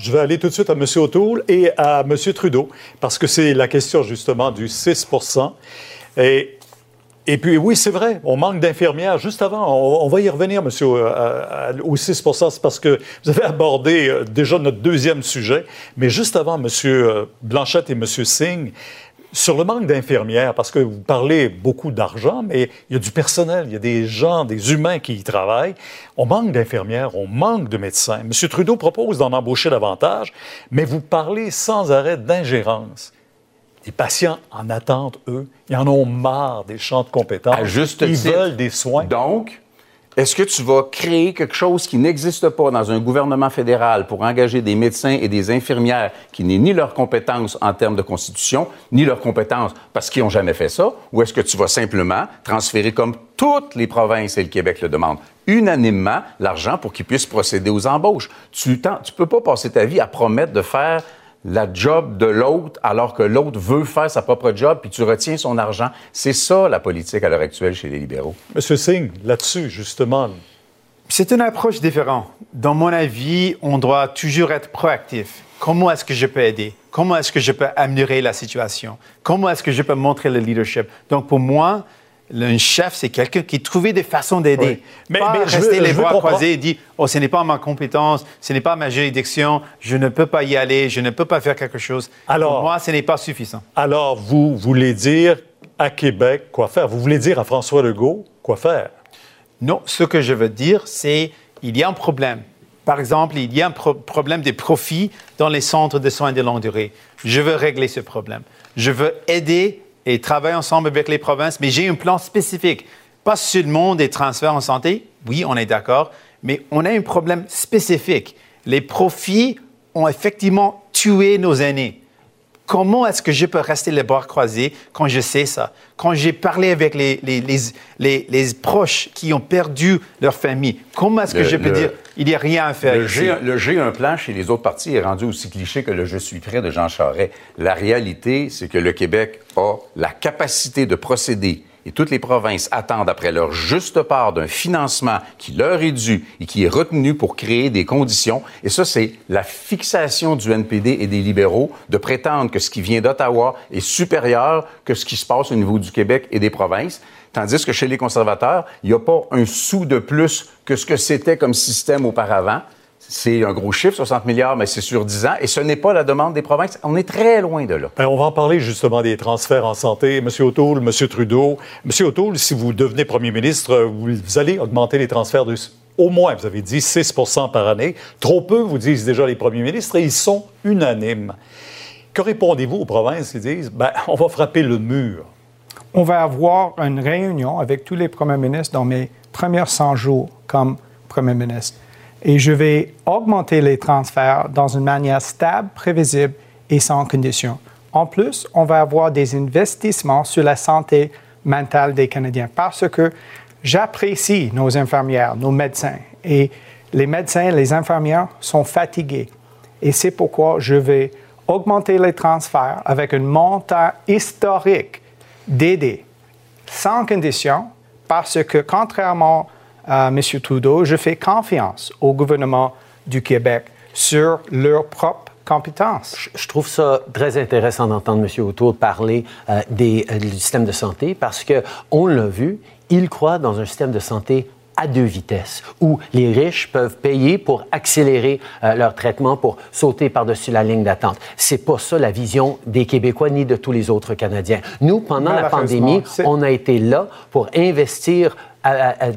Je vais aller tout de suite à M. O'Toole et à M. Trudeau, parce que c'est la question justement du 6 Et et puis, oui, c'est vrai, on manque d'infirmières. Juste avant, on, va y revenir, monsieur, euh, au 6 c'est parce que vous avez abordé euh, déjà notre deuxième sujet. Mais juste avant, monsieur euh, Blanchette et monsieur Singh, sur le manque d'infirmières, parce que vous parlez beaucoup d'argent, mais il y a du personnel, il y a des gens, des humains qui y travaillent. On manque d'infirmières, on manque de médecins. M. Trudeau propose d'en embaucher davantage, mais vous parlez sans arrêt d'ingérence. Les patients en attente, eux, ils en ont marre des champs de compétences. ils veulent des soins. Donc, est-ce que tu vas créer quelque chose qui n'existe pas dans un gouvernement fédéral pour engager des médecins et des infirmières qui n'aient ni leurs compétences en termes de constitution, ni leurs compétences parce qu'ils n'ont jamais fait ça? Ou est-ce que tu vas simplement transférer comme toutes les provinces et le Québec le demandent, unanimement l'argent pour qu'ils puissent procéder aux embauches? Tu ne peux pas passer ta vie à promettre de faire la job de l'autre alors que l'autre veut faire sa propre job, puis tu retiens son argent. C'est ça la politique à l'heure actuelle chez les libéraux. Monsieur Singh, là-dessus, justement. C'est une approche différente. Dans mon avis, on doit toujours être proactif. Comment est-ce que je peux aider? Comment est-ce que je peux améliorer la situation? Comment est-ce que je peux montrer le leadership? Donc, pour moi, un chef, c'est quelqu'un qui trouve des façons d'aider. Mais, pas rester les bras croisés et dire Oh, ce n'est pas ma compétence, ce n'est pas ma juridiction, je ne peux pas y aller, je ne peux pas faire quelque chose. Alors, Pour moi, ce n'est pas suffisant. Alors, vous voulez dire à Québec quoi faire? Vous voulez dire à François Legault quoi faire? Non, ce que je veux dire, c'est il y a un problème. Par exemple, il y a un problème des profits dans les centres de soins de longue durée. Je veux régler ce problème. Je veux aider et travailler ensemble avec les provinces, mais j'ai un plan spécifique. Pas seulement des transferts en santé, oui, on est d'accord, mais on a un problème spécifique. Les profits ont effectivement tué nos aînés. Comment est-ce que je peux rester les bras croisés quand je sais ça? Quand j'ai parlé avec les, les, les, les, proches qui ont perdu leur famille, comment est-ce que je peux dire il n'y a rien à faire le ici? j'ai un plan chez les autres partis est rendu aussi cliché que le je suis prêt de Jean Charest. La réalité, c'est que le Québec a la capacité de procéder et toutes les provinces attendent après leur juste part d'un financement qui leur est dû et qui est retenu pour créer des conditions. Et ça, c'est la fixation du NPD et des libéraux de prétendre que ce qui vient d'Ottawa est supérieur que ce qui se passe au niveau du Québec et des provinces. Tandis que chez les conservateurs, il n'y a pas un sou de plus que ce que c'était comme système auparavant. C'est un gros chiffre, 60 milliards, mais c'est sur 10 ans, et ce n'est pas la demande des provinces. On est très loin de là. Ben, on va en parler justement des transferts en santé. M. O'Toole, M. Trudeau. M. O'Toole, si vous devenez premier ministre, vous allez augmenter les transferts de au moins, vous avez dit 6% par année. Trop peu, vous disent déjà les premiers ministres, et ils sont unanimes. Que répondez-vous aux provinces? Qui disent, ben, on va frapper le mur? On va avoir une réunion avec tous les premiers ministres dans mes premiers 100 jours comme premier ministre et je vais augmenter les transferts dans une manière stable, prévisible et sans condition. En plus, on va avoir des investissements sur la santé mentale des Canadiens parce que j'apprécie nos infirmières, nos médecins et les médecins les infirmières sont fatigués. Et c'est pourquoi je vais augmenter les transferts avec un montant historique d'aider sans condition parce que contrairement M. Trudeau, je fais confiance au gouvernement du Québec sur leurs propres compétences. Je trouve ça très intéressant d'entendre M. O'Toole parler euh, des, euh, du système de santé parce que on l'a vu, il croit dans un système de santé à deux vitesses, où les riches peuvent payer pour accélérer euh, leur traitement, pour sauter par-dessus la ligne d'attente. C'est pas ça la vision des Québécois ni de tous les autres Canadiens. Nous, pendant la pandémie, on a été là pour investir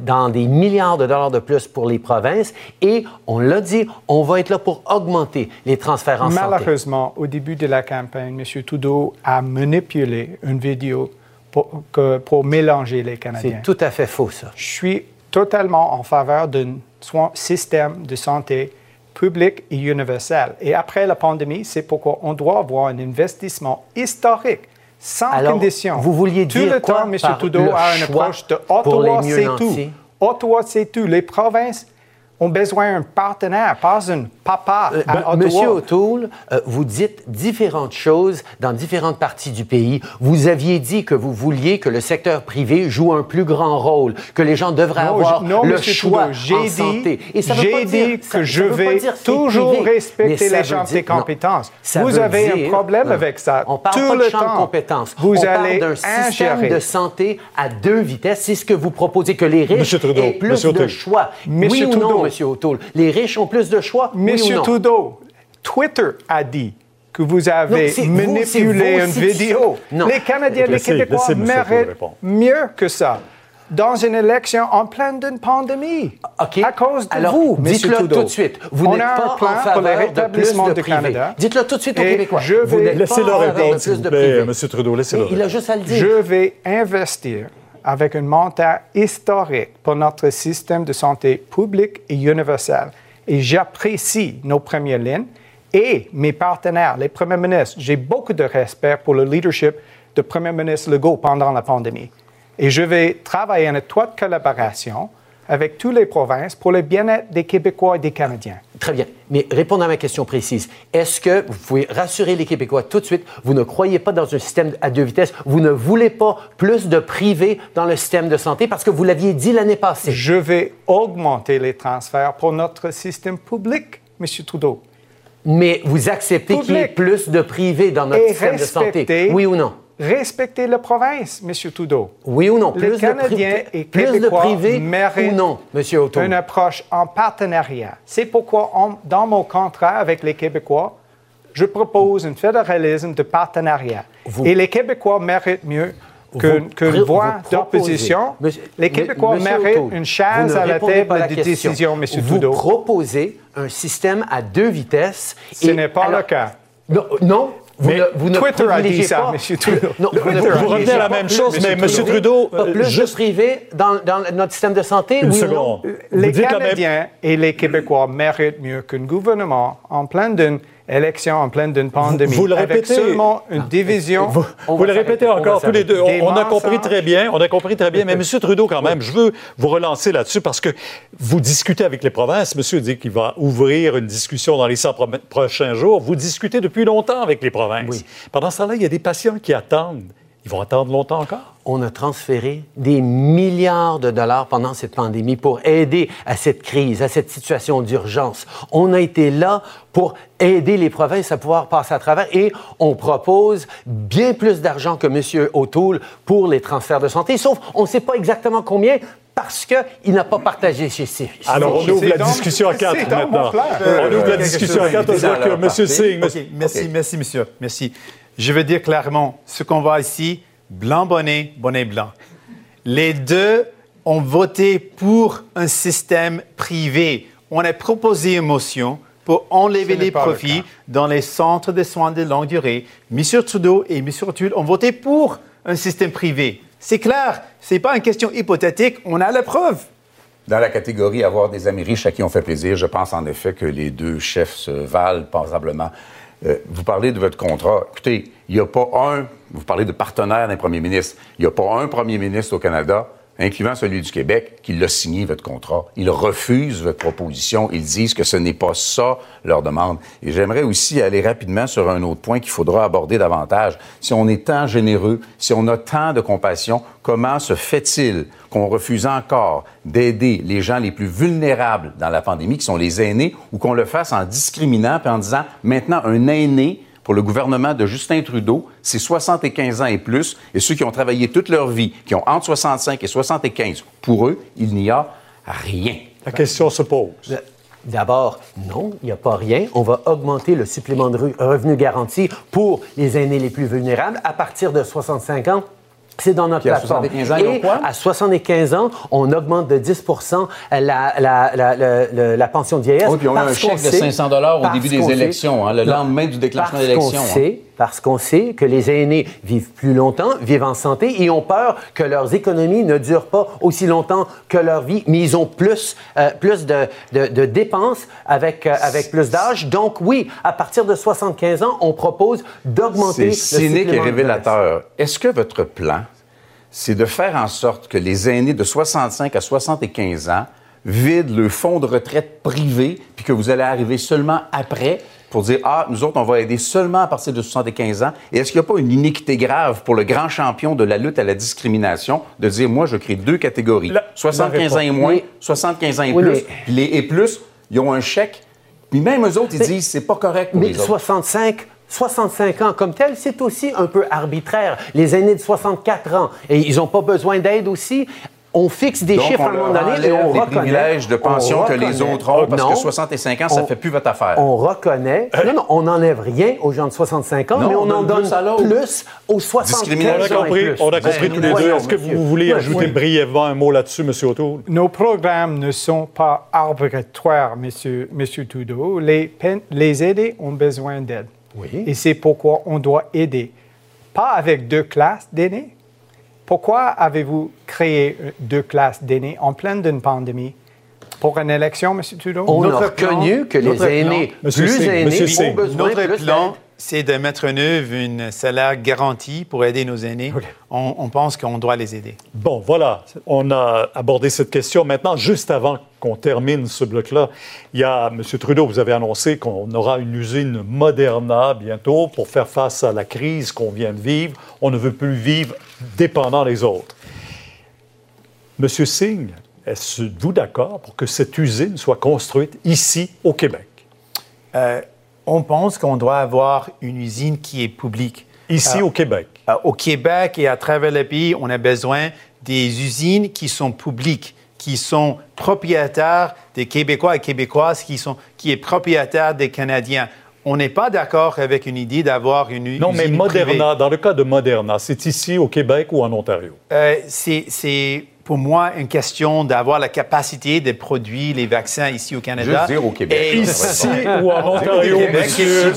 dans des milliards de dollars de plus pour les provinces et on l'a dit, on va être là pour augmenter les transferts en santé. Malheureusement, au début de la campagne, M. Trudeau a manipulé une vidéo pour, pour mélanger les Canadiens. C'est tout à fait faux, ça. Je suis totalement en faveur d'un système de santé public et universel. Et après la pandémie, c'est pourquoi on doit avoir un investissement historique sans condition. Vous vouliez dire tout le quoi temps, M. Trudeau a une approche de Ottawa, c'est tout. Ottawa, c'est tout. Les provinces ont besoin d'un partenaire, pas un papa Euh, à Ottawa. Monsieur O'Toole, euh, vous dites différentes choses dans différentes parties du pays. Vous aviez dit que vous vouliez que le secteur privé joue un plus grand rôle, que les gens devraient Non, avoir je- non, le choix Trudeau, en dit- santé. Et ça veut pas dit dire- que ça- je vais toujours privé, respecter la dire- des compétences. Vous avez un problème avec ça On parle tout pas le de champ temps. de compétences. Vous On allez parle d'un système de santé à deux vitesses. C'est ce que vous proposez, que les riches Trudeau, aient plus Monsieur de choix. oui ou non, Monsieur O'Toole? Les riches ont plus de choix, oui ou Monsieur non? Trudeau, Twitter a dit que vous Non, avez vous, manipulé c'est une vos vidéo. Non. Les Canadiens, les Laissez- Québécois méritent mieux que ça. Dans une élection en pleine d'une pandémie. OK. À cause de Alors, vous, dites-le tout de suite. Vous On n'êtes pas en plan pour le faveur de plus rétablissement de du privé. Canada. Dites-le tout de suite aux Québécois. je Vous vais- n'êtes pas Laissez-le en faveur de répondre, s'il plus vous de plaît, privé. Monsieur Trudeau. Laissez-le Il a juste à le dire. Je vais investir avec un montant historique pour notre système de santé public et universel. Et j'apprécie nos premières lignes et mes partenaires, les premiers ministres. J'ai beaucoup de respect pour le leadership de Premier ministre Legault pendant la pandémie. Et je vais travailler en étroite collaboration avec toutes les provinces pour le bien-être des Québécois et des Canadiens. Très bien. Mais répondez à ma question précise. Est-ce que vous pouvez rassurer les Québécois tout de suite? Vous ne croyez pas dans un système à deux vitesses. Vous ne voulez pas plus de privé dans le système de santé parce que vous l'aviez dit l'année passée. Je vais augmenter les transferts pour notre système public, M. Trudeau. Mais vous acceptez qu'il y ait plus de privé dans notre et système de santé. Oui ou non? Respecter la province, M. Trudeau. Oui ou non? Les Plus de, pri- Canadiens et plus de Québécois privé méritent ou non? Une approche en partenariat. C'est pourquoi, on- dans mon contrat avec les Québécois, je propose un fédéralisme de partenariat. Vous- Et les Québécois méritent mieux qu'une Vous pré- voix vous d'opposition. Les Québécois Monsieur méritent O'Toole, une chaise vous à la répondez pas table la de question. décision, M. Vous Trudeau. proposez un système à deux vitesses. Ce et- n'est pas alors- le cas. Non, non, vous Mais ne, vous ne Twitter a dit ça, pas- M. Trudeau. Non, vous, ne Vous revenez à la même chose, mais M. Trudeau, pas plus juste- de privé dans, dans notre système de santé, Une oui seconde. ou non? Vous Les la même- Canadiens et les Québécois méritent mieux qu'un gouvernement en pleine d'une élection, en pleine d'une pandémie, vous le avec répétez. seulement une division. Vous, le répétez encore tous les deux. On, a compris très bien. On a compris très bien. Mais M. Trudeau, quand même, je veux vous relancer là-dessus parce que vous discutez avec les provinces. Monsieur dit qu'il va ouvrir une discussion dans les 100 pro- prochains jours. Vous discutez depuis longtemps avec les provinces. Oui. Pendant ce temps-là, il y a des patients qui attendent. Ils vont attendre longtemps encore? On a transféré des milliards de dollars pendant cette pandémie pour aider à cette crise, à cette situation d'urgence. On a été là pour aider les provinces à pouvoir passer à travers et on propose bien plus d'argent que M. O'Toole pour les transferts de santé, sauf on ne sait pas exactement combien parce qu'il n'a pas partagé chez ses Alors, on ouvre la dans- discussion à quatre dans mon maintenant. On ouvre la discussion à quatre. On dans voit que M. Singh... Merci, merci, monsieur. Merci. Je veux dire clairement, ce qu'on voit ici, blanc bonnet, bonnet blanc. Les deux ont voté pour un système privé. On a proposé une motion pour enlever les le profits dans les centres de soins de longue durée. Monsieur Trudeau et Monsieur O'Toole ont voté pour un système privé. C'est clair, ce n'est pas une question hypothétique, on a la preuve. Dans la catégorie avoir des amis riches à qui on fait plaisir, je pense en effet que les deux chefs se valent passablement. Euh, vous parlez de votre contrat. Écoutez, il n'y a pas un, vous parlez de partenaire d'un premier ministre, il n'y a pas un premier ministre au Canada, incluant celui du Québec, qui l'a signé votre contrat. Ils refusent votre proposition. Ils disent que ce n'est pas ça leur demande. Et j'aimerais aussi aller rapidement sur un autre point qu'il faudra aborder davantage. Si on est tant généreux, si on a tant de compassion, comment se fait-il qu'on refuse encore d'aider les gens les plus vulnérables dans la pandémie, qui sont les aînés, ou qu'on le fasse en discriminant puis en disant maintenant un aîné pour le gouvernement de Justin Trudeau, c'est 75 ans et plus, et ceux qui ont travaillé toute leur vie, qui ont entre 65 et 75, pour eux, il n'y a rien. La question se pose. D'abord, non, il n'y a pas rien. On va augmenter le supplément de re- revenu garanti pour les aînés les plus vulnérables à partir de 65 ans. C'est dans notre Puis à plateforme. 75 ans, Et quoi? à 75 ans, on augmente de 10 la, la, la, la- la- la pension de vieillesse. Oui, puis on a un chèque de sait- 500 dollars au début des élections, hein, le lendemain du déclenchement d'élections, hein. Parce qu'on sait que les aînés vivent plus longtemps, vivent en santé et ont peur que leurs économies ne durent pas aussi longtemps que leur vie, mais ils ont plus, euh, plus de, de- de dépenses avec, euh, avec plus d'âge. Donc oui, à partir de 75 ans, on propose d'augmenter C'est le cynique et révélateur. Est-ce que votre plan, c'est de faire en sorte que les aînés de 65 à 75 ans vident le fonds de retraite privé, puis que vous allez arriver seulement après pour dire, ah, nous autres, on va aider seulement à partir de 75 ans. Et est-ce qu'il n'y a pas une iniquité grave pour le grand champion de la lutte à la discrimination de dire, moi, je crée deux catégories, La- 75 ans et moins, Oui. 75 ans et Oui, plus. mais- Puis les et plus, ils ont un chèque. Puis même eux autres, ils disent, c'est pas correct pour Mais les autres. 65, 65 ans comme tel, c'est aussi un peu arbitraire. Les aînés de 64 ans, et ils n'ont pas besoin d'aide aussi. On fixe des Donc, chiffres à un moment donné et on les reconnaît. privilèges de on pension que les reconnaît- autres ont, parce Non. que 65 ans, ça On- fait plus votre affaire. On reconnaît. Non, non, on n'enlève rien aux gens de 65 ans, Non, mais on, on en donne plus aux 75 Discrimination. On a ans compris, on a compris Ben, tous les deux. Est-ce que vous voulez Oui, ajouter oui. brièvement un mot là-dessus, M. O'Toole? Nos programmes ne sont pas arbitraires, Monsieur, Monsieur Trudeau. Les, les aidés ont besoin d'aide. Oui. Et c'est pourquoi on doit aider. Pas avec deux classes d'aînés. Pourquoi avez-vous créé deux classes d'aînés en pleine d'une pandémie? Pour une élection, Monsieur Trudeau? On a Notre reconnu que les aînés plan- plus aînés ont besoin Notre plus plan. C'est de mettre en œuvre un salaire garanti pour aider nos aînés. On, on pense qu'on doit les aider. Bon, voilà, on a abordé cette question. Maintenant, juste avant qu'on termine ce bloc-là, il y a, M. Trudeau, vous avez annoncé qu'on aura une usine Moderna bientôt pour faire face à la crise qu'on vient de vivre. On ne veut plus vivre dépendant des autres. M. Singh, êtes-vous d'accord pour que cette usine soit construite ici, au Québec? Euh, on pense qu'on doit avoir une usine qui est publique. Ici, Ah. au Québec. Euh, au Québec et à travers le pays, on a besoin des usines qui sont publiques, qui sont propriétaires des Québécois et Québécoises, qui, sont, qui est propriétaire des Canadiens. On n'est pas d'accord avec une idée d'avoir une Non, usine mais Moderna, privée. dans le cas de Moderna, c'est ici, au Québec ou en Ontario? Euh, c'est pour moi une question d'avoir la capacité de produire les vaccins ici au Canada. Juste dire au Québec. Et Ici ou en Ontario, Québec, monsieur?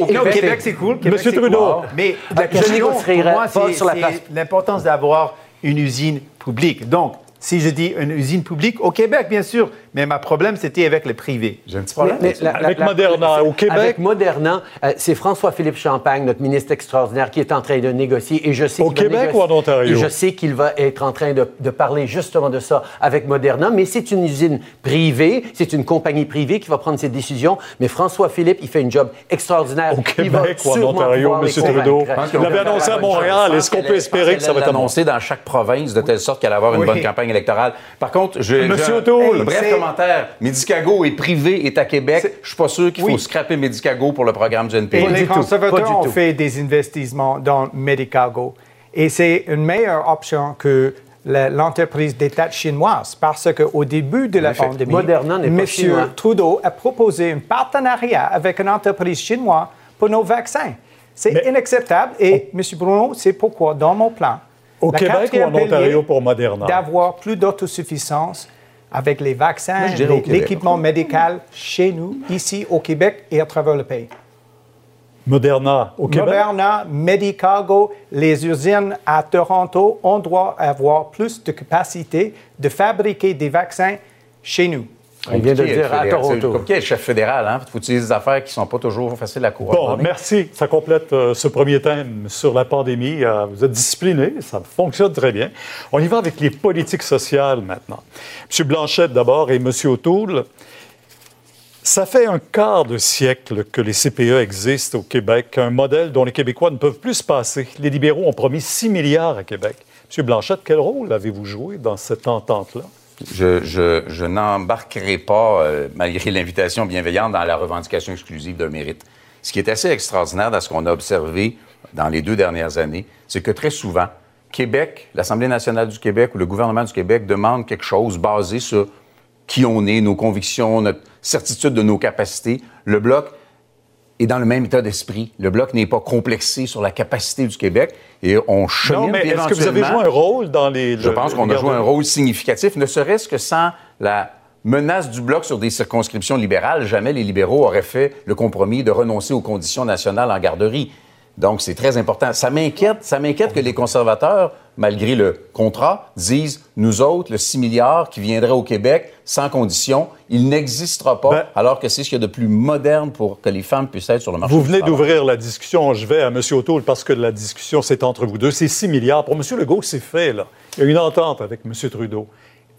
Au Québec. C'est cool. Monsieur Trudeau. Mais la question, pour moi, c'est l'importance d'avoir une usine publique. Donc, si je dis une usine publique, au Québec, bien sûr, mais ma problème, c'était avec le privé. J'ai un petit problème. Mais avec la- la- Avec la- Moderna, au Québec? Avec Moderna, euh, c'est François-Philippe Champagne, notre ministre extraordinaire, qui est en train de négocier. Et je sais Au qu'il va Québec négocier- ou en Ontario? Et je sais qu'il va être en train de, de parler justement de ça avec Moderna. Mais c'est une usine privée, c'est une compagnie privée qui va prendre ces décisions. Mais François-Philippe, il fait une job extraordinaire. Au Québec ou en Ontario, M. Trudeau? Il l'avait annoncé à. Montréal. Est-ce qu'on peut espérer que ça va être annoncé dans chaque province de telle sorte qu'elle va avoir une bonne campagne électorale. Par contre, je, Monsieur O'Toole. bref commentaire. Medicago est privé, est à Québec. Je suis pas sûr qu'il faut scraper Medicago pour le programme du Et NPD. les du tout, conservateurs pas du ont tout. fait des investissements dans Medicago. Et c'est une meilleure option que l'entreprise d'État chinoise parce qu'au début de la effet. pandémie, M. Trudeau a proposé un partenariat avec une entreprise chinoise pour nos vaccins. C'est inacceptable et, M. Bruno, c'est pourquoi, dans mon plan, Au la Québec ou en Ontario pour Moderna? D'avoir plus d'autosuffisance avec les vaccins, l'équipement médical chez nous, ici au Québec et à travers le pays. Moderna, au Québec? Moderna, Medicago, les usines à Toronto, on doit avoir plus de capacité de fabriquer des vaccins chez nous. Il vient de dire à Toronto. compliqué être chef fédéral. Hein? Il faut utiliser des affaires qui ne sont pas toujours faciles à Bon, coordonner. merci. Ça complète euh, ce premier thème sur la pandémie. Euh, vous êtes disciplinés, ça fonctionne très bien. On y va avec les politiques sociales maintenant. M. Blanchette d'abord et M. O'Toole. Ça fait un quart de siècle que les CPE existent au Québec, un modèle dont les Québécois ne peuvent plus se passer. Les libéraux ont promis 6 milliards à Québec. M. Blanchette, quel rôle avez-vous joué dans cette entente-là? Je, n'embarquerai pas, euh, malgré l'invitation bienveillante, dans la revendication exclusive d'un mérite. Ce qui est assez extraordinaire dans ce qu'on a observé dans les deux dernières années, c'est que très souvent, Québec, l'Assemblée nationale du Québec ou le gouvernement du Québec demande quelque chose basé sur qui on est, nos convictions, notre certitude de nos capacités. Le Bloc est dans le même état d'esprit. Le Bloc n'est pas complexé sur la capacité du Québec et on chemine Non, mais est-ce que vous avez joué un rôle dans les... je le- pense qu'on a joué un rôle significatif, ne serait-ce que sans la menace du bloc sur des circonscriptions libérales, jamais les libéraux auraient fait le compromis de renoncer aux conditions nationales en garderie. Donc, c'est très important. Ça m'inquiète, ça m'inquiète que les conservateurs, malgré le contrat, disent, nous autres, le 6 milliards qui viendrait au Québec sans condition, il n'existera pas, Ben- alors que c'est ce qu'il y a de plus moderne pour que les femmes puissent être sur le marché Vous venez d'ouvrir la discussion. Je vais à M. O'Toole parce que la discussion, c'est entre vous deux. C'est 6 milliards. Pour M. Legault, c'est fait, là. Il y a une entente avec M. Trudeau.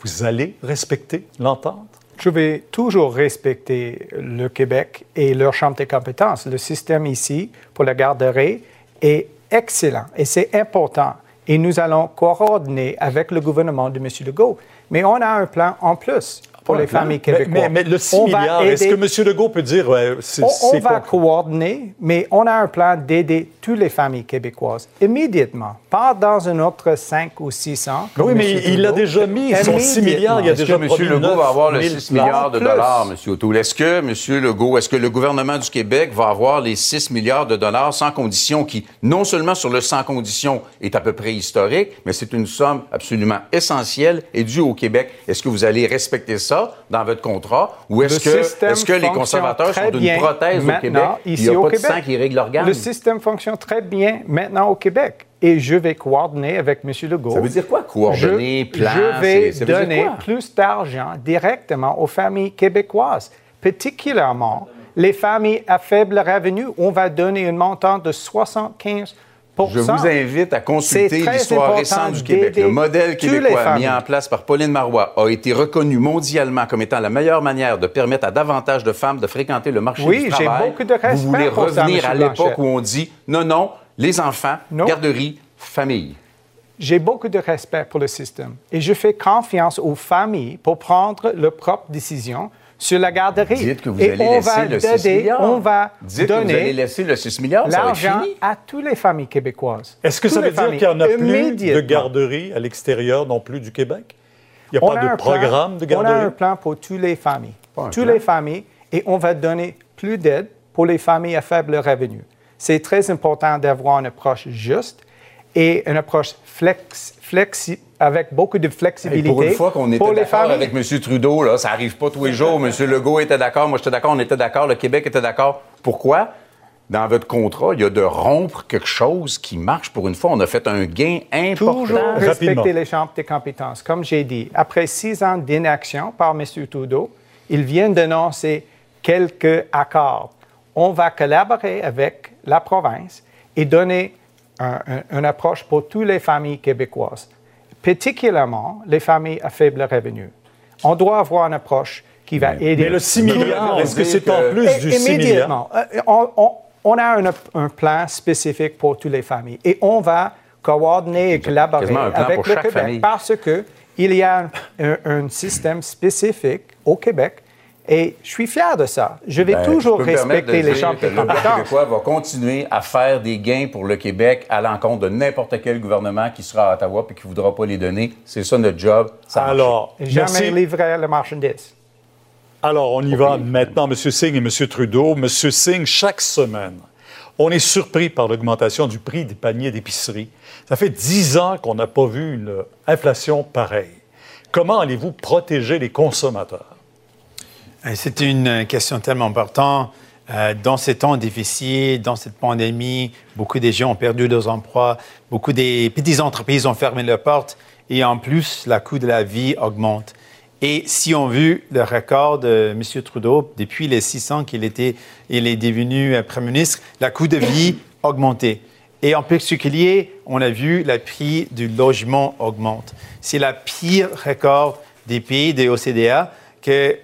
vous allez respecter l'entente? Je vais toujours respecter le Québec et leur champ de compétences. Le système ici pour la garderie est excellent et c'est important. Et nous allons coordonner avec le gouvernement de M. Legault. Mais on a un plan en plus pour les familles québécoises. Mais, mais, le 6 On va milliards, est-ce que M. Legault peut dire... ouais, c'est- On, on c'est va coordonner, mais on a un plan d'aider toutes les familles québécoises immédiatement, pas dans un autre 5 ou 6 ans. comme Oui, mais il l'a Trudeau. déjà mis. Son 6 milliards, il a Est-ce déjà que M. Legault 9 va avoir le 000 6 milliards de dollars, M. O'Toole? Est-ce que M. Legault, est-ce que le gouvernement du Québec va avoir les 6 milliards de dollars sans condition qui, non seulement sur le sans condition, est à peu près historique, mais c'est une somme absolument essentielle et due au Québec? Est-ce que vous allez respecter ça dans votre contrat? Ou est-ce que, est-ce que les conservateurs sont bien prothèse au Québec? ici il n'y a au pas de Québec. sang qui règle l'organe. Le système fonctionne très bien maintenant au Québec et je vais coordonner avec M. Legault. Ça veut dire quoi, coordonner, je, plan? Je vais ça veut donner plus d'argent directement aux familles québécoises, particulièrement les familles à faible revenu. On va donner un montant de 75 Je vous invite à consulter l'histoire récente du Québec. Le modèle québécois mis en place par Pauline Marois a été reconnu mondialement comme étant la meilleure manière de permettre à davantage de femmes de fréquenter le marché Oui, du j'ai travail. beaucoup de respect Vous voulez pour revenir à l'époque où on dit non, non, les enfants, Non. garderie, famille. J'ai beaucoup de respect pour le système et je fais confiance aux familles pour prendre leurs propres décisions sur la garderie. Dites que vous et allez on laisser va le 6 aider, milliards. on va Dites que vous allez donner laisser le 6 milliards, ça va être l'argent à toutes les familles québécoises. Est-ce que ça veut dire qu'il n'y en a plus de garderies à l'extérieur non plus du Québec? Il n'y a On pas a de plan- programme de On a un garderie? plan pour toutes les familles. Toutes plan. les familles et on va donner plus d'aide pour les familles à faible revenu. C'est très important d'avoir une approche juste et une approche flex, flexi- avec beaucoup de flexibilité pour une fois qu'on était d'accord avec M. Trudeau, là, ça arrive pas tous les jours. M. Legault était d'accord, moi j'étais d'accord, on était d'accord, le Québec était d'accord. Pourquoi? Dans votre contrat, il y a de rompre quelque chose qui marche. Pour une fois, on a fait un gain important. Toujours Rapidement. respecter les chambres des compétences. Comme j'ai dit, après six ans d'inaction par M. Trudeau, il vient d'annoncer quelques accords. On va collaborer avec la province et donner un- un- une approche pour toutes les familles québécoises, particulièrement les familles à faible revenu. On doit avoir une approche qui va aider. Mais le 6 milliards, est-ce que c'est en plus du 6 milliards? Immédiatement. Euh, on, on- on a un, un plan spécifique pour toutes les familles et on va coordonner et collaborer avec le Québec famille. parce que il y a un, un système spécifique au Québec et je suis fier de ça. Je vais Ben, toujours je respecter de les chambres que des Le Bloc compétences. québécois va continuer à faire des gains pour le Québec à l'encontre de n'importe quel gouvernement qui sera à Ottawa et qui ne voudra pas les donner. C'est ça notre job. Ça marche. Alors, Jamais merci. livrer la marchandise. Alors, on y va maintenant, M. Singh et M. Trudeau. M. Singh, chaque semaine, on est surpris par l'augmentation du prix des paniers d'épicerie. Ça fait dix ans qu'on n'a pas vu une inflation pareille. Comment allez-vous protéger les consommateurs? Euh, C'est une question tellement importante. Euh, dans ces temps difficiles, dans cette pandémie, beaucoup de gens ont perdu leurs emplois, beaucoup des petites entreprises ont fermé leurs portes et en plus, le coût de la vie augmente. Et si on veut le record de M. Trudeau, depuis les 600 qu'il était, il est devenu euh, Premier ministre, le coût de vie augmenté. Et en particulier, on a vu le prix du logement augmente. C'est le pire record des pays de l'OCDE que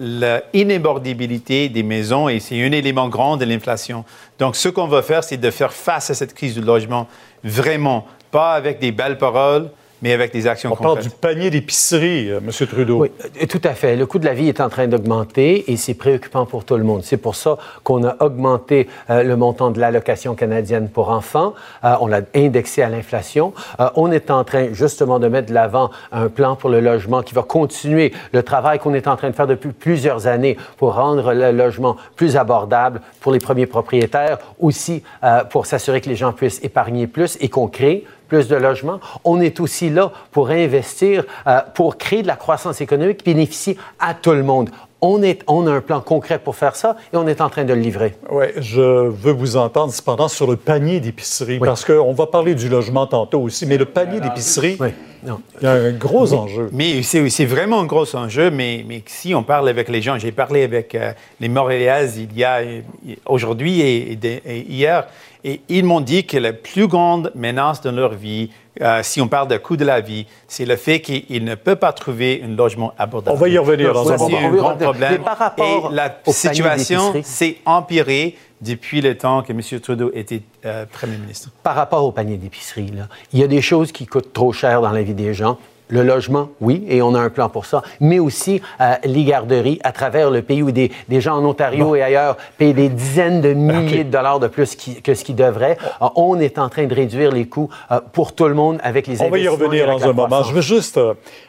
l'inébordabilité des maisons, et c'est un élément grand de l'inflation. Donc, ce qu'on va faire, c'est de faire face à cette crise du logement vraiment, pas avec des belles paroles, mais avec des actions On parle du panier d'épicerie, euh, M. Trudeau. Oui, euh, tout à fait. Le coût de la vie est en train d'augmenter et c'est préoccupant pour tout le monde. C'est pour ça qu'on a augmenté euh, le montant de l'allocation canadienne pour enfants. Euh, on l'a indexé à l'inflation. Euh, on est en train justement de mettre de l'avant un plan pour le logement qui va continuer le travail qu'on est en train de faire depuis plusieurs années pour rendre le logement plus abordable pour les premiers propriétaires, aussi euh, pour s'assurer que les gens puissent épargner plus et qu'on crée plus de logements. On est aussi là pour investir, euh, pour créer de la croissance économique qui bénéficie à tout le monde. On, est, on a un plan concret pour faire ça et on est en train de le livrer. Oui, je veux vous entendre cependant sur le panier d'épicerie, parce qu'on va parler du logement tantôt aussi, mais le panier d'épicerie, Oui. Il y a un gros enjeu. Mais c'est c'est vraiment un gros enjeu, mais, mais si on parle avec les gens, j'ai parlé avec euh, les Montréalais il y a aujourd'hui et, et de- et hier, et ils m'ont dit que la plus grande menace dans leur vie, euh, si on parle de coût de la vie, c'est le fait qu'il ne peut pas trouver un logement abordable. On va y revenir dans un c'est moment. un va y grand problème. Mais par rapport Et la situation s'est empirée depuis le temps que M. Trudeau était euh, Premier ministre. par rapport au panier d'épicerie, il y a des choses qui coûtent trop cher dans la vie des gens. Le logement, oui, et on a un plan pour ça, mais aussi euh, les garderies à travers le pays où des, des gens en Ontario et ailleurs payent des dizaines de milliers de dollars de plus qui- que ce qu'ils devraient. Euh, on est en train de réduire les coûts euh, pour tout le monde avec les On va y revenir dans un moment. Je veux juste,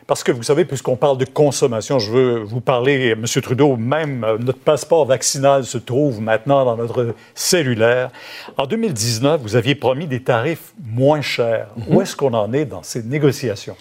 parce que vous savez, puisqu'on parle de consommation, je veux vous parler, M. Trudeau, même notre passeport vaccinal se trouve maintenant dans notre cellulaire. En 2019, vous aviez promis des tarifs moins chers. Mhm. Où est-ce qu'on en est dans ces négociations?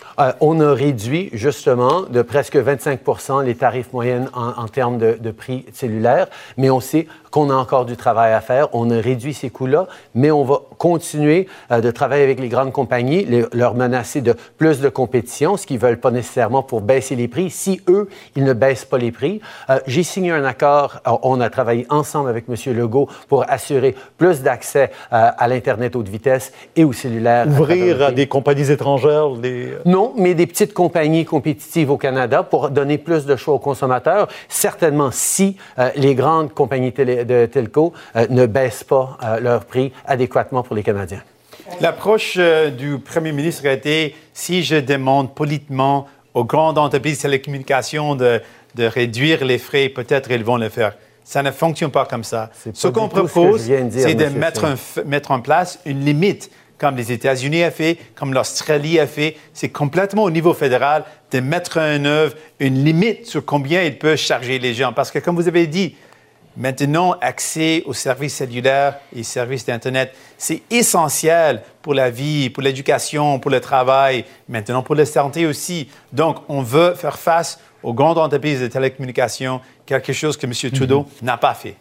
On a réduit justement de presque 25% les tarifs moyennes en, termes de, prix cellulaires, mais on sait qu'on a encore du travail à faire. On a réduit ces coûts-là, mais on va continuer euh, de travailler avec les grandes compagnies, les- leur menacer de plus de compétition, ce qu'ils ne veulent pas nécessairement pour baisser les prix. Si eux, ils ne baissent pas les prix, euh, j'ai signé un accord. Alors, on a travaillé ensemble avec M. Legault pour assurer plus d'accès euh, à l'Internet haute vitesse et au cellulaire. Ouvrir à des compagnies étrangères les... Non, mais des petites compagnies compétitives au Canada pour donner plus de choix aux consommateurs. Certainement, si euh, les grandes compagnies télé- de telco euh, ne baissent pas euh, leur prix adéquatement pour les Canadiens. L'approche euh, du Premier ministre a été si je demande politiquement aux grandes entreprises de télécommunications de, de réduire les frais, peut-être ils vont le faire. Ça ne fonctionne pas comme ça. Ce qu'on propose, de c'est de mettre, un mettre en place une limite, comme les États-Unis a fait, comme l'Australie a fait. C'est complètement au niveau fédéral de mettre en œuvre une limite sur combien ils peuvent charger les gens. Parce que, comme vous avez dit, Maintenant, accès aux services cellulaires et services d'Internet, c'est essentiel pour la vie, pour l'éducation, pour le travail, maintenant pour la santé aussi. Donc, on veut faire face aux grandes entreprises de télécommunications, quelque chose que M. Trudeau n'a pas fait.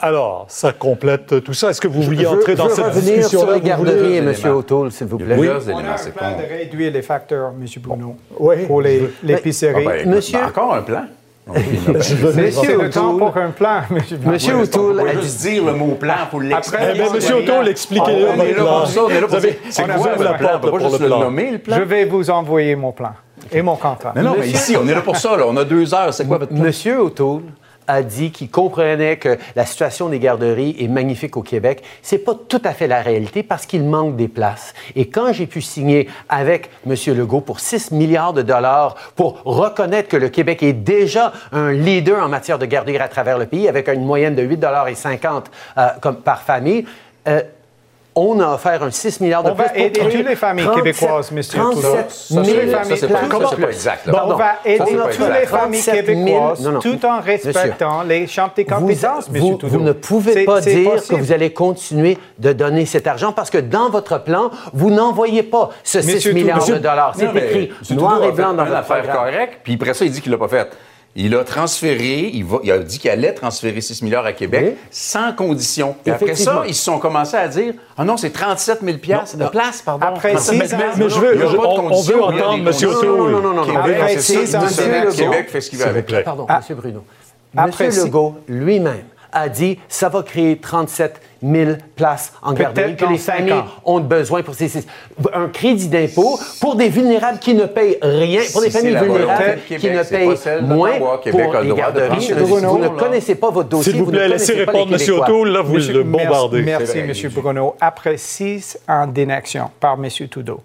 Alors, ça complète tout ça. Est-ce que vous vouliez je entrer dans je veux cette revenir discussion sur les garderies, M. O'Toole, s'il vous plaît. plusieurs On a un C'est plan de réduire les facteurs, M. Bruno, Oui. pour les- l'épicerie. Ah ben, ben, encore un plan. Temps O'Toole. pour un plan. Monsieur O'Toole On juste dire le mot plan pour l'expliquer. Eh Monsieur O'Toole, expliquez-le. On est là pour ça, on est là pour Vous avez- dire, c'est la plan? porte pour juste le plan? nommer, le plan? Je vais vous envoyer mon plan et mon contrat. Non, non, mais ici, on est là pour ça. On a deux heures. C'est quoi votre plan? Monsieur O'Toole a dit qu'il comprenait que la situation des garderies est magnifique au Québec. C'est pas tout à fait la réalité parce qu'il manque des places. Et quand j'ai pu signer avec Monsieur Legault pour 6 milliards de dollars pour reconnaître que le Québec est déjà un leader en matière de garderies à travers le pays avec une moyenne de 8,50 dollars euh, comme par famille, euh, on a offert un 6 milliards de On plus va pour aider toutes les familles 37 québécoises, monsieur Trudeau. 37 Ça, 000 c'est- les ça, pas, ça, places. c'est pas exact. on va Ça, aider toutes les familles 37 000 québécoises non, non. tout en Monsieur. respectant les champs de Vous, compétences, vous- Trudeau. vous ne pouvez pas dire possible. que vous allez continuer de donner cet argent parce que dans votre plan, vous n'envoyez pas ce 6 Monsieur milliards Trudeau. de dollars. C'est écrit noir et blanc dans une votre affaire programme. correcte, puis après ça, il dit qu'il l'a pas fait. Il a transféré, il, va- il a dit qu'il allait transférer 6 milliards à Québec Oui. sans condition. Après ça, ils se sont commencés à dire Ah non, c'est 37 000 piastres de non. place, pardon. Après 37 000 six ans- piastres. mais je veux- je- on- on veut entendre. M. O'Toole. Non, non, non, non, non. Après Québec, fait ce qu'il veut avec. Pardon, Ah. M. Bruno. Après, Legault lui-même a dit ça va créer 37 000 places en Peut-être garderie que les cinq familles ans. ont besoin pour ces, un crédit d'impôt pour des vulnérables qui ne payent rien, pour des Si familles vulnérables Québec, qui ne payent moins pour a le les droit de garderies. prendre Vous, ne connaissez pas votre dossier, S'il vous ne plaît, laissez répondre M. O'Toole. Là, vous Monsieur- le bombardez. Merci, M. Bruno. Après six ans d'inaction par M. Trudeau,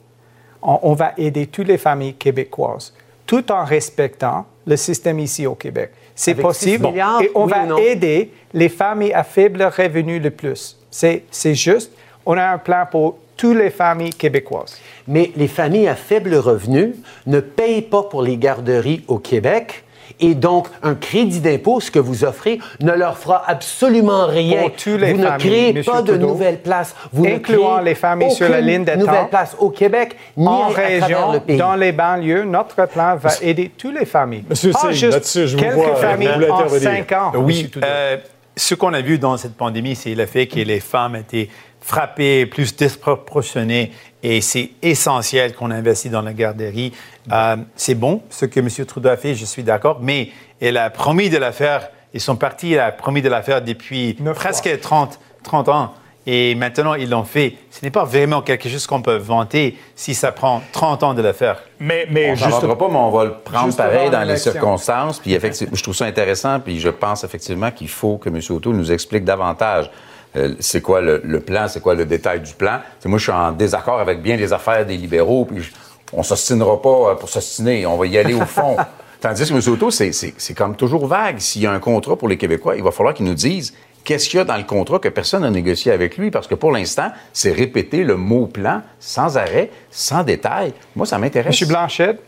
on, on va aider toutes les familles québécoises, tout en respectant le système ici au Québec. C'est possible. 6 milliards, et on oui va aider les familles à faible revenu le plus. C'est c'est juste. On a un plan pour toutes les familles québécoises. Mais les familles à faible revenu ne payent pas pour les garderies au Québec. Et donc, un crédit d'impôt, ce que vous offrez, ne leur fera absolument rien. Pour tous les vous ne familles, créez Monsieur pas de nouvelles places. Vous ne incluant créez les familles sur la ligne d'attente, nouvelles places au Québec, ni en à, travers région, le pays. dans les banlieues, notre plan va aider toutes les familles. Monsieur Pas Singh, juste je vous quelques vois, vous familles voulez en cinq ans. Oui, euh, ce qu'on a vu dans cette pandémie, c'est le fait que les femmes étaient frappées, plus disproportionnées, et c'est essentiel qu'on investisse dans la garderie. Euh, c'est bon, ce que M. Trudeau a fait, je suis d'accord, mais elle a promis de la faire, et son parti a promis de la faire depuis presque 30, 30 ans. Et maintenant, ils l'ont fait. Ce n'est pas vraiment quelque chose qu'on peut vanter si ça prend 30 ans de le faire. Mais, mais On ne juste- pas, mais on va le prendre pareil dans les circonstances. Puis effectivement, je trouve ça intéressant, puis je pense effectivement qu'il faut que M. Auto nous explique davantage. Euh, c'est quoi le, le plan, c'est quoi le détail du plan? Moi, je suis en désaccord avec bien les affaires des libéraux, puis je- on s'ostinera pas euh, pour s'ostiner, on va y aller au fond. Tandis que M. Auto, c'est comme toujours vague. S'il y a un contrat pour les Québécois, il va falloir qu'ils nous disent qu'est-ce qu'il y a dans le contrat que personne n'a négocié avec lui, parce que pour l'instant, c'est répéter le mot plan sans arrêt, sans détail. Moi, ça m'intéresse. Monsieur Blanchette,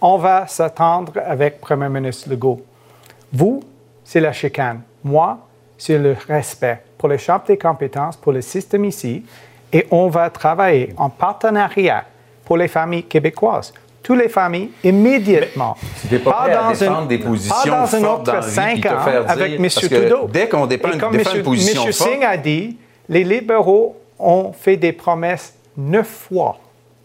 on va s'attendre avec Premier ministre Legault. Vous, c'est la chicane. Moi, c'est le respect pour les champs des compétences, pour le système ici. Et on va travailler en partenariat pour les familles québécoises. Toutes les familles, immédiatement. Pas, à défendre des positions pas dans un fortes dans autre cinq ans avec M. Trudeau. dès qu'on une- comme défend une M. position M. Singh a dit, les libéraux ont fait des promesses neuf fois.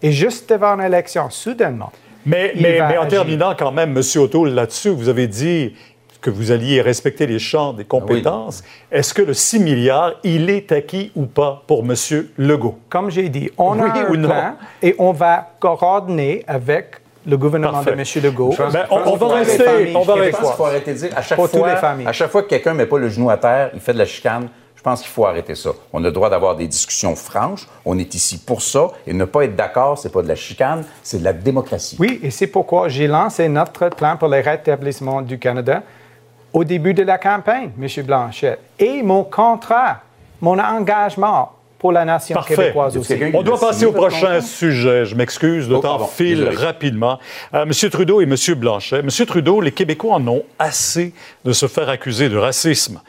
Et juste devant l'élection, soudainement, Mais, en agir. terminant quand même, M. O'Toole, là-dessus, vous avez dit que vous alliez respecter les champs des compétences. Est-ce que le 6 milliards, il est acquis ou pas pour M. Legault? Comme j'ai dit, on Oui a un ou non? plan et on va coordonner avec le gouvernement Parfait. de M. Legault. Je pense- Ben, je on, va rester, familles on va Je rester. pense qu'il faut arrêter de dire à chaque Pour fois, les familles. à chaque fois que quelqu'un met pas le genou à terre, il fait de la chicane. Je pense qu'il faut arrêter ça. On a le droit d'avoir des discussions franches. On est ici pour ça. Et ne pas être d'accord, c'est pas de la chicane, c'est de la démocratie. Oui, et c'est pourquoi j'ai lancé notre plan pour le rétablissement du Canada au début de la campagne, M. Blanchet. Et mon contrat, mon engagement pour la nation Parfait. québécoise aussi. On doit passer au prochain contrat? sujet. Je m'excuse, le Oh, temps file désolé. rapidement. Euh, Monsieur Trudeau et Monsieur Blanchet. Monsieur Trudeau, les Québécois en ont assez de se faire accuser de racisme.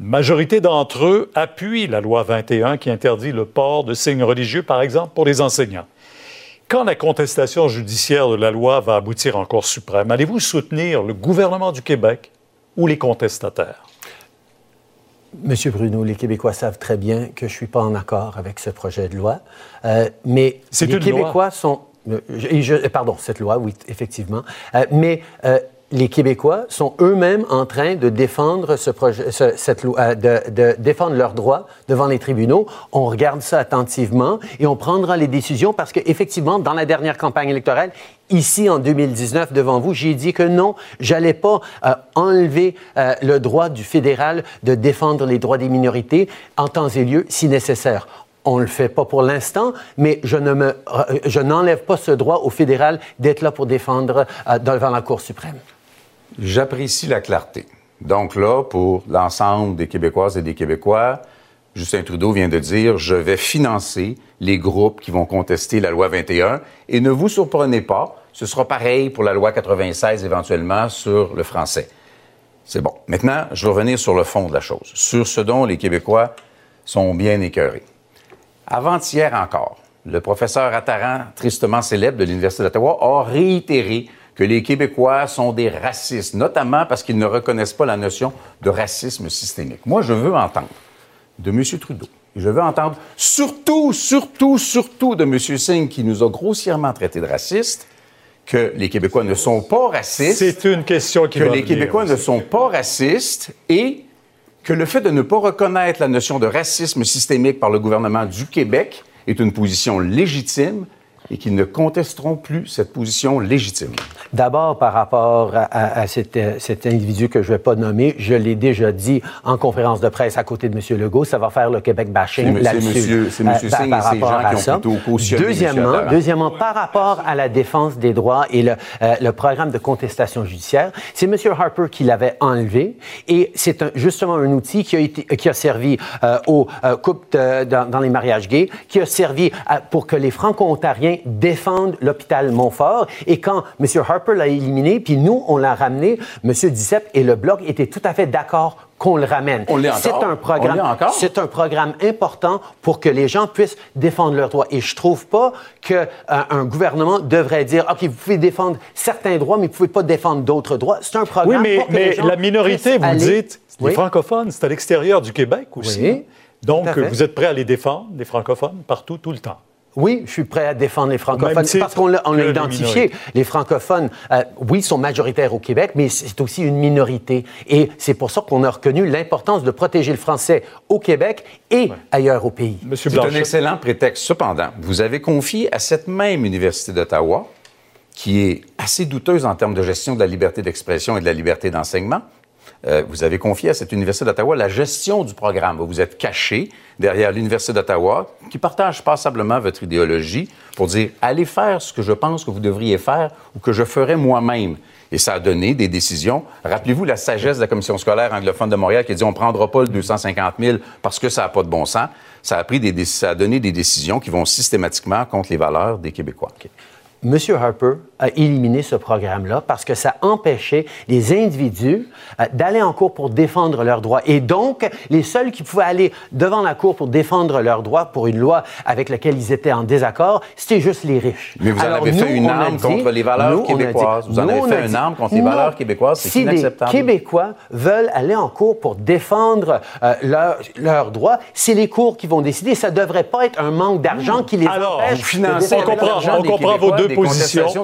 Une majorité d'entre eux appuient la loi 21 qui interdit le port de signes religieux, par exemple, pour les enseignants. Quand la contestation judiciaire de la loi va aboutir en Cour suprême, allez-vous soutenir le gouvernement du Québec ou les contestataires? Monsieur Bruno, les Québécois savent très bien que je ne suis pas en accord avec ce projet de loi. Euh, mais les Québécois sont. euh, et je- pardon, cette loi, oui, effectivement. Euh, mais euh, les Québécois sont eux-mêmes en train de défendre ce projet, ce- cette loi, euh, de, défendre leurs droits devant les tribunaux. On regarde ça attentivement et on prendra les décisions parce qu'effectivement, dans la dernière campagne électorale, ici en 2019 devant vous, j'ai dit que non, j'allais pas euh, enlever euh, le droit du fédéral de défendre les droits des minorités en temps et lieu si nécessaire. On ne le fait pas pour l'instant, mais je n'enlève pas ce droit au fédéral d'être là pour défendre devant la Cour suprême. J'apprécie la clarté. Donc là, pour l'ensemble des Québécoises et des Québécois, Justin Trudeau vient de dire je vais financer les groupes qui vont contester la loi 21 et ne vous surprenez pas, ce sera pareil pour la loi 96 éventuellement sur le français. C'est bon. Maintenant, je vais revenir sur le fond de la chose, sur ce dont les Québécois sont bien écœurés. Avant-hier encore, le professeur Attaran, tristement célèbre de l'Université d'Ottawa, a réitéré que les Québécois sont des racistes, notamment parce qu'ils ne reconnaissent pas la notion de racisme systémique. Moi, je veux entendre de M. Trudeau, et je veux entendre surtout, surtout, surtout de M. Singh, qui nous a grossièrement traités de racistes, que les Québécois ne sont pas racistes C'est une question qui que va les Québécois aussi. ne sont pas racistes et que le fait de ne pas reconnaître la notion de racisme systémique par le gouvernement du Québec est une position légitime et qu'ils ne contesteront plus cette position légitime. D'abord, par rapport à, à- à cet, euh, cet individu que je ne vais pas nommer, je l'ai déjà dit en conférence de presse à côté de M. Legault, ça va faire le Québec bashing là-dessus. c'est par- Singh par et ces rapport gens à qui ont ça. plutôt cautionné Deuxièmement, par rapport à la défense des droits et le, euh, le programme de contestation judiciaire, c'est M. Harper qui l'avait enlevé et c'est justement un outil qui a, été, qui a servi euh, aux euh, couples de- dans, dans les mariages gays, qui a servi à- pour que les Franco-Ontariens défendent l'hôpital Montfort. Et quand M. Harper l'a éliminé, puis nous, on l'a ramené, M. Dissep et le Bloc étaient tout à fait d'accord qu'on le ramène. On l'est C'est un programme. On l'est encore? C'est un programme important pour que les gens puissent défendre leurs droits. Et je trouve pas qu'un un gouvernement devrait dire, OK, vous pouvez défendre certains droits, mais vous pouvez pas défendre d'autres droits. C'est un Oui, programme mais, pour que les mais gens la minorité, vous aller- dites, les Oui. francophones, c'est à l'extérieur du Québec aussi. Oui. Donc, vous êtes prêts à les défendre, les francophones, partout, tout le temps. Oui, je suis prêt à défendre les francophones parce qu'on l'a les identifié. minorités. Les francophones, euh, oui, sont majoritaires au Québec, mais c'est aussi une minorité. Et c'est pour ça qu'on a reconnu l'importance de protéger le français au Québec et ailleurs au pays. Monsieur C'est un excellent prétexte. Cependant, vous avez confié à cette même Université d'Ottawa, qui est assez douteuse en termes de gestion de la liberté d'expression et de la liberté d'enseignement, euh, vous avez confié à cette Université d'Ottawa la gestion du programme. Vous êtes caché derrière l'Université d'Ottawa, qui partage passablement votre idéologie, pour dire allez faire ce que je pense que vous devriez faire ou que je ferais moi-même. Et ça a donné des décisions. Rappelez-vous la sagesse de la Commission scolaire anglophone de Montréal qui a dit on prendra pas le 250 000 parce que ça n'a pas de bon sens. Ça a, pris des, ça a donné des décisions qui vont systématiquement contre les valeurs des Québécois. M. Harper a éliminé ce programme-là parce que ça empêchait les individus euh, d'aller en cours pour défendre leurs droits. Et donc, les seuls qui pouvaient aller devant la cour pour défendre leurs droits pour une loi avec laquelle ils étaient en désaccord, c'était juste les riches. Mais vous en Alors, avez fait une arme dit- contre les valeurs nous, dit- québécoises. Vous en nous, avez fait une arme contre les valeurs québécoises. C'est si inacceptable. les Québécois veulent aller en cours pour défendre euh, leur- leurs droits, c'est les cours qui vont décider. Ça ne devrait pas être un manque d'argent qui les Alors, empêche de on comprend, on comprend vos deux contestations